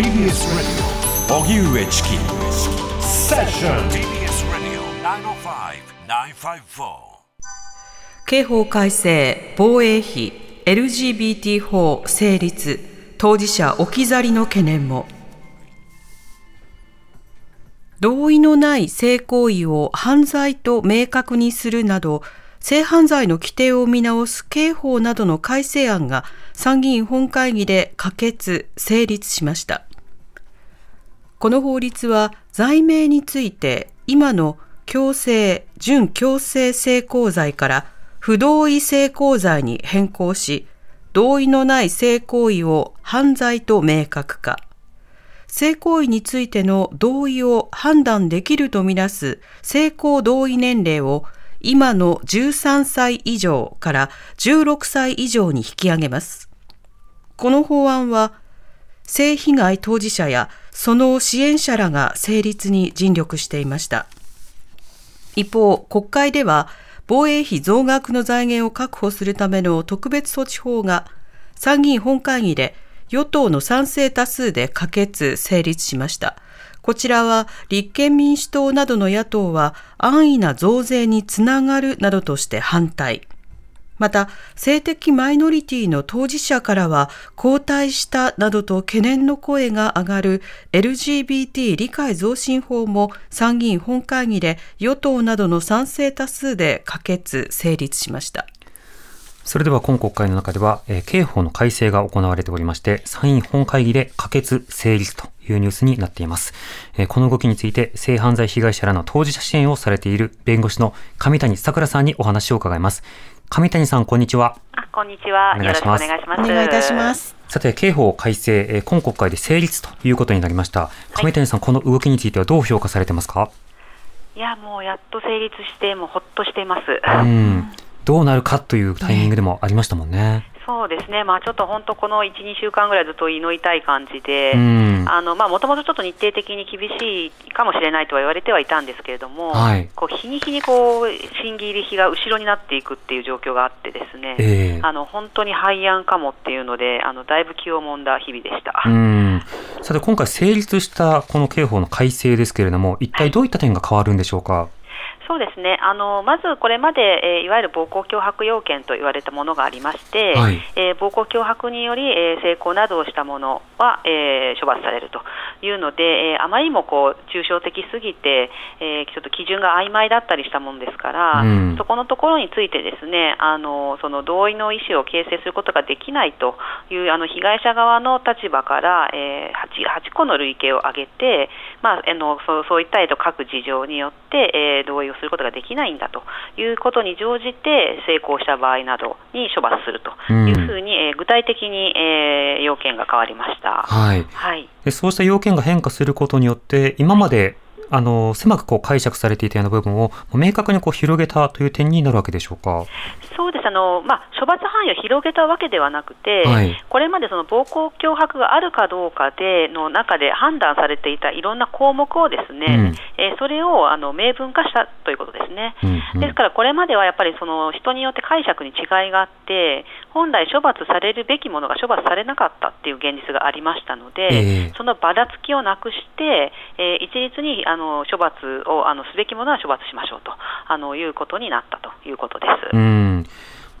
TBS Radio. 荻上チキセッション TBS Radio 905-954刑法改正防衛費 LGBT 法成立当事者置き去りの懸念も。同意のない性行為を犯罪と明確にするなど性犯罪の規定を見直す刑法などの改正案が参議院本会議で可決・成立しました。この法律は罪名について今の強制、準強制性交罪から不同意性交罪に変更し、同意のない性行為を犯罪と明確化。性行為についての同意を判断できるとみなす性交同意年齢を今の13歳以上から16歳以上に引き上げます。この法案は、性被害当事者やその支援者らが成立に尽力していました。一方、国会では防衛費増額の財源を確保するための特別措置法が参議院本会議で与党の賛成多数で可決・成立しました。こちらは立憲民主党などの野党は安易な増税につながるなどとして反対。また、性的マイノリティの当事者からは後退したなどと懸念の声が上がる LGBT 理解増進法も参議院本会議で与党などの賛成多数で可決・成立しました。それでは今国会の中では、えー、刑法の改正が行われておりまして、参院本会議で可決成立というニュースになっています。えー、この動きについて、性犯罪被害者らの当事者支援をされている弁護士の上谷さくらさんにお話を伺います。上谷さん、こんにちは。あ、こんにちは。お願いします。お願いします。お願いいたします。さて、刑法改正、えー、今国会で成立ということになりました。上谷さん、この動きについてはどう評価されてますか？いや、もうやっと成立して、もうほっとしています。うん。どうなるかというタイミングでもありましたもんね。そうですね、まあ、ちょっと本当、この1、2週間ぐらいずっと祈りたい感じで、もともとちょっと日程的に厳しいかもしれないとは言われてはいたんですけれども、はい、こう日に日にこう審議入り日が後ろになっていくっていう状況があって、ですね、えー、あの本当に廃案かもっていうので、あのだいぶ気をもんだ日々でした。さて、今回成立したこの刑法の改正ですけれども、一体どういった点が変わるんでしょうか？はいそうですね。あのまずこれまで、えー、いわゆる暴行脅迫要件と言われたものがありまして、はい、えー、暴行脅迫により、えー、性交などをしたものは、え処罰されるというので、えあまりにもこう抽象的すぎて、えちょっと基準が曖昧だったりしたものですから、うん、そこのところについてですねあのその同意の意思を形成することができないというあの被害者側の立場から、え 8, 8個の類型を挙げて、まあ、あのそうそういった、各事情によって、え同意をすることができないんだということに乗じて成功した場合などに処罰するというふうに、えー、具体的に、えー、要件が変わりました、はい、はい、でそうした要件が変化することによって今まであの狭くこう解釈されていたような部分を明確にこう広げたという点になるわけでしょうか？そうです。あの、まあ、処罰範囲を広げたわけではなくて、はい、これまでその暴行脅迫があるかどうかでの中で判断されていたいろんな項目をですね、うん、えー、それをあの明文化したということですね、うんうん、ですからこれまではやっぱりその人によって解釈に違いがあって、本来処罰されるべきものが処罰されなかったっていう現実がありましたので、えー、そのばらつきをなくして、えー、一律にあのの処罰をあのすべきものは処罰しましょうとあのいうことになったということです。うん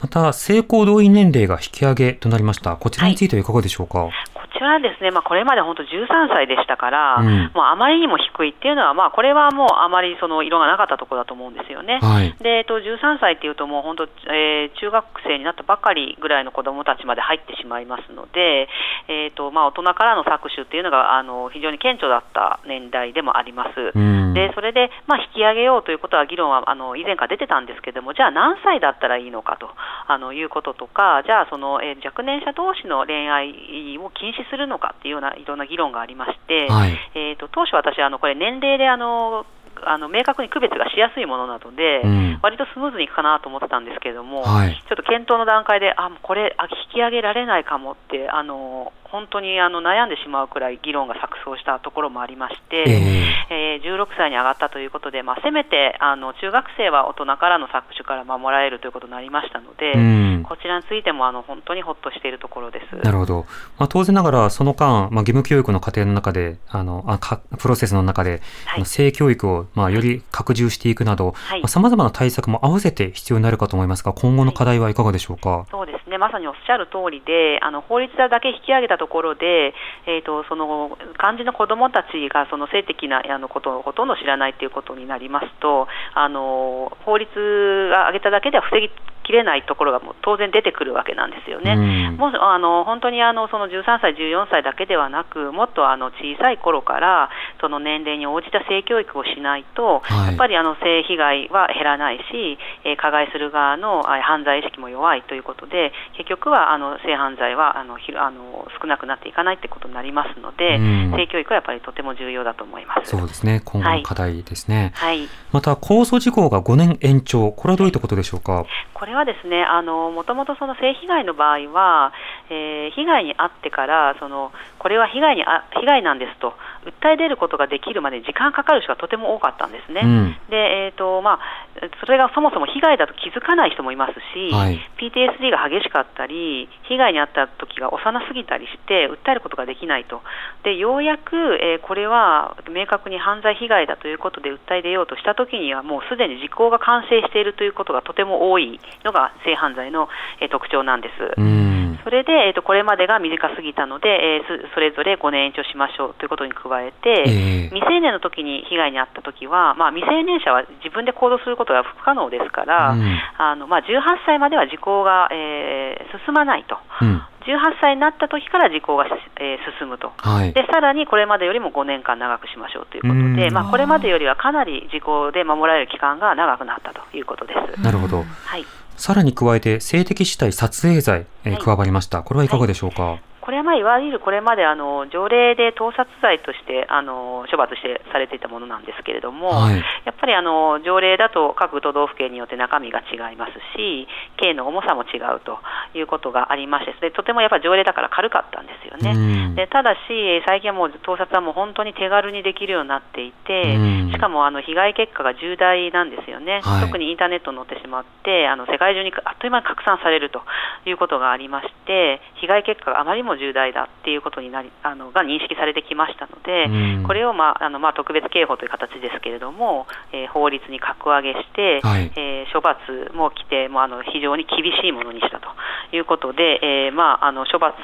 また、性交同意年齢が引き上げとなりました。こちらについてはいかがでしょうか？はいちらですね、まあ、これまで本当13歳でしたから、うん、もうあまりにも低いっていうのは、まあ、これはもうあまりその色がなかったところだと思うんですよね。はい、で、えっと、13歳っていうと、もう本当、えー、中学生になったばかりぐらいの子どもたちまで入ってしまいますので、えーとまあ、大人からの搾取っていうのがあの非常に顕著だった年代でもあります。うん、でそれで、まあ、引き上げようということは議論はあの以前から出てたんですけども、じゃあ何歳だったらいいのかとあのいうこととか、じゃあその、えー、若年者同士の恋愛を禁止するのかっていうようないろんな議論がありまして、はい、えーと、当初私あのこれ年齢であのあの明確に区別がしやすいものなので、うん、割とスムーズにいくかなと思ってたんですけれども、はい、ちょっと検討の段階で、あこれあ、引き上げられないかもってあの本当にあの悩んでしまうくらい議論が錯綜したところもありまして、えー、えー、16歳に上がったということで、まあ、せめてあの中学生は大人からの搾取から守られるということになりましたので、こちらについてもあの本当にほっとしているところです。なるほど、まあ、当然ながら、その間、まあ、義務教育の過程の中で、あのあかプロセスの中で、はい、性教育を、まあ、より拡充していくなど、さまざ、まな対策も合わせて必要になるかと思いますが、今後の課題はいかがでしょうか？はい、そうですね。まさにおっしゃる通りで、あの法律だけ引き上げたところで、えーと、その漢字の子どもたちがその性的なあのことをほとんど知らないということになりますと、あの法律が挙げただけでは防ぎきれないところがもう当然出てくるわけなんですよね。うん、もうあの本当にあのその13歳、14歳だけではなく、もっとあの小さい頃からその年齢に応じた性教育をしないと、はい、やっぱりあの性被害は減らないし、えー、加害する側の犯罪意識も弱いということで、結局はあの性犯罪はあのひあの少なくなっていかないということになりますので、うん、性教育はやっぱりとても重要だと思います。そうですね、今後の課題ですね。はい、また、控訴事項が5年延長、これはどういったことでしょうか？これはですね、あのもともとその性被害の場合は、えー、被害に遭ってからそのこれは被害にあ被害なんですと訴え出ることができるまでに時間かかる人がとても多かったんですね。うん、で、えーとまあ、それがそもそも被害だと気づかない人もいますし、はい、PTSD が激しかったり、被害に遭った時が幼すぎたりして、訴えることができないと、でようやく、えー、これは明確に犯罪被害だということで訴え出ようとした時には、もうすでに時効が完成しているということがとても多いのが性犯罪の、えー、特徴なんです。それで、えーと、これまでが短すぎたので、えー、それぞれ5年延長しましょうということに加えて、えー、未成年の時に被害に遭った時は、まあ、未成年者は自分で行動することが不可能ですから、うん、あのまあ、18歳までは時効が、えー、進まないと。うん。18歳になった時から時効が、えー、進むと、はい、でさらにこれまでよりも5年間長くしましょうということで、まあ、これまでよりはかなり時効で守られる期間が長くなったということです。なるほど、はいさらに加えて性的主体撮影罪、えー、加わりました。これはいかがでしょうか？はいこれはまあいわゆるこれまであの条例で盗撮罪としてあの処罰してされていたものなんですけれども、はい、やっぱりあの条例だと各都道府県によって中身が違いますし、刑の重さも違うということがありまして、でとてもやっぱ条例だから軽かったんですよね。でただし、最近はもう盗撮はもう本当に手軽にできるようになっていて、しかもあの被害結果が重大なんですよね、はい、特にインターネットに載ってしまって、あの世界中にあっという間に拡散されるということがありまして、被害結果があまりにも重大だっていうことになりあのが認識されてきましたので、うん、これを、まああのまあ、特別刑法という形ですけれども、えー、法律に格上げして、はい、えー、処罰も規定もあの非常に厳しいものにしたということで、えーまあ、あの処罰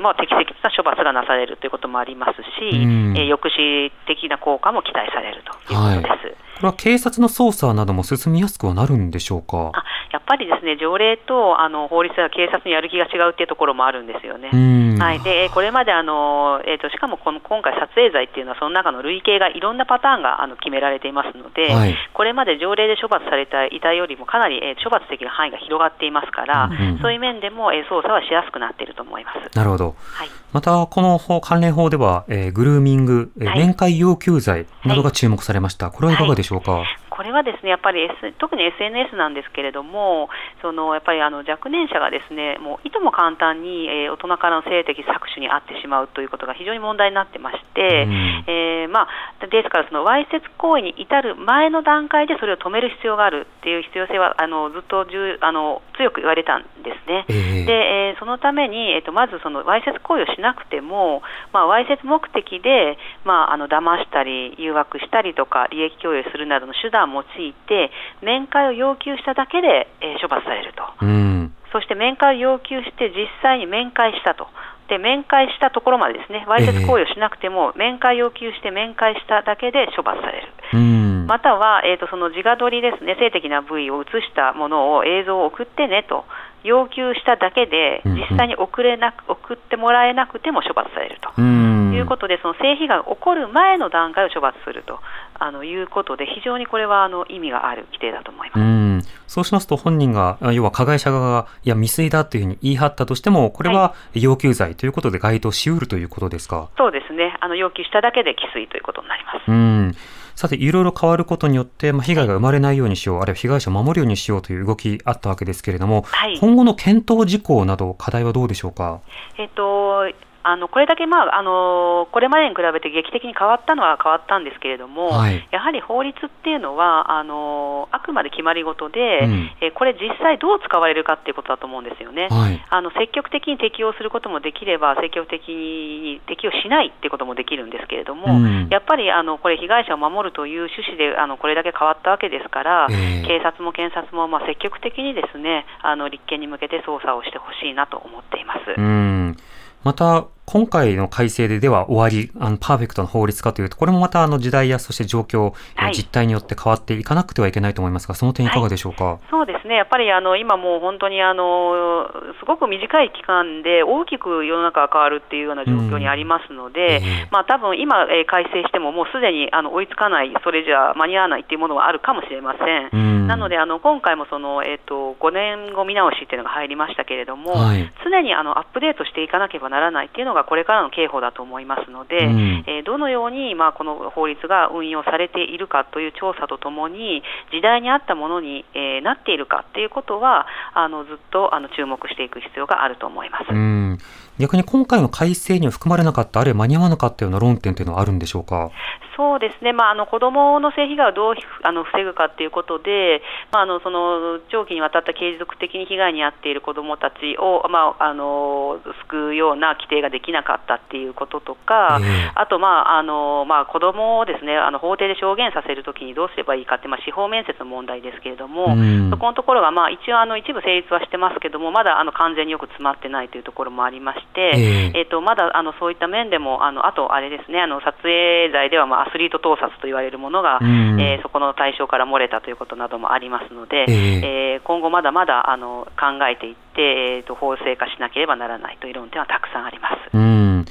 も適切な処罰がなされるということもありますし、うん、えー、抑止的な効果も期待されるということです。はいこれは警察の捜査なども進みやすくはなるんでしょうか？やっぱりですね条例とあの法律は警察のやる気が違うっていうところもあるんですよね。はい、でこれまであの、えーと、しかもこの今回、撮影罪っていうのはその中の類型がいろんなパターンがあの決められていますので、はい、これまで条例で処罰されていたよりもかなり、えー、処罰的な範囲が広がっていますから、うん、そういう面でも、えー、捜査はしやすくなっていると思います。なるほど、はい、またこの法関連法では、えー、グルーミング、えー、面会要求罪などが注目されました、これはいかがでしょうか？これはですねやっぱり、S、特に SNS なんですけれども、そのやっぱりあの若年者がですねもういとも簡単に、えー、大人からの性的搾取に遭ってしまうということが非常に問題になってまして、うん、えー、まあ、ですからそのわいせつ行為に至る前の段階でそれを止める必要があるっていう必要性はあのずっとあの強く言われたんですね。えー、で、えー、そのために、えーと、まずそのわいせつ行為をしなくても、まあ、わいせつ目的で、まあ、あの騙したり誘惑したりとか利益供与するなどの手段用いて面会を要求しただけで、えー、処罰されると、うん、そして面会を要求して実際に面会したと。で面会したところまでですね、わいせつ行為をしなくても、面会要求して面会しただけで処罰される、うん、または、えーと、その自画撮りですね、性的な部位を写したものを映像を送ってねと要求しただけで、実際に送れなく送ってもらえなくても処罰されると。いうことで、その性被害が起こる前の段階を処罰するとあのいうことで、非常にこれはあの意味がある規定だと思います。そうしますと、本人が、要は加害者側が、いや、未遂だというふうに言い張ったとしても、これは要求罪ということで該当しうるということですか？そうですね。あの要求しただけで既遂ということになります。うんさて、いろいろ変わることによって、まあ、被害が生まれないようにしよう、あるいは被害者を守るようにしようという動きあったわけですけれども、はい、今後の検討事項など、課題はどうでしょうか？えっとあのこれだけ、まああのこれまでに比べて劇的に変わったのは変わったんですけれども、はい、やはり法律っていうのはあのあくまで決まり事で、うん、えこれ実際どう使われるかっていうことだと思うんですよね。はい、あの積極的に適用することもできれば積極的に適用しないっていうこともできるんですけれども、うん、やっぱりあのこれ被害者を守るという趣旨であのこれだけ変わったわけですから、えー、警察も検察もまあ積極的にですねあの立件に向けて捜査をしてほしいなと思っています。うん。また、今回の改正ででは終わり、あのパーフェクトな法律かというと、これもまたあの時代やそして状況、はい、実態によって変わっていかなくてはいけないと思いますが、その点いかがでしょうか？はい、そうですね。やっぱりあの今もう本当にあのすごく短い期間で大きく世の中が変わるっていうような状況にありますので、うん、まあ多分今、えー、改正してももうすでにあの追いつかない、それじゃ間に合わないっていうものはあるかもしれません。うん、なのであの今回もそのえっ、ー、と5年後見直しっていうのが入りましたけれども、はい、常にあのアップデートしていかなければならないっていうのがこれからの刑法だと思いますので、うん、えー、どのように、まあ、この法律が運用されているかという調査とともに、時代に合ったものに、えー、なっているかということは、あのずっとあの注目していく必要があると思います。うん逆に今回の改正には含まれなかった、あるいは間に合わなかったような論点というのはあるんでしょうか？そうですね、まあ、あの子どもの性被害をどうあの防ぐかということで、まあ、あのその長期にわたった継続的に被害に遭っている子どもたちを、まあ、あの救うような規定ができなかったっていうこととか、えー、あと、まああのまあ、子どもをですねあの法廷で証言させるときにどうすればいいかって、まあ、司法面接の問題ですけれども、うん、そこのところが、まあ、一応あの一部成立はしてますけども、まだあの完全によく詰まってないというところもありまして、えー、えーとまだあのそういった面でも、あのあとあれですね、あの撮影罪では、まあ、アスリート盗撮と言われるものが、うん、えー、そこの対象から漏れたということなどもありますので、えー、えー、今後まだまだあの考えていって、えーと、法制化しなければならないという論点はたくさんあります。うん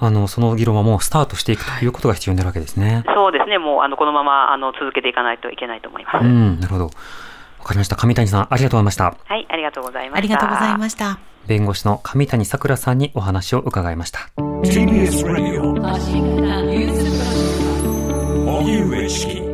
あのその議論はもうスタートしていくということが必要になるわけですね。そうですね、もうあのこのままあの続けていかないといけないと思います。うん、なるほど。わかりました。上谷さん、ありがとうございました。はい、ありがとうございました。ありがとうございました。弁護士の上谷さくらさんにお話を伺いました。TBS Radio you, Rich King.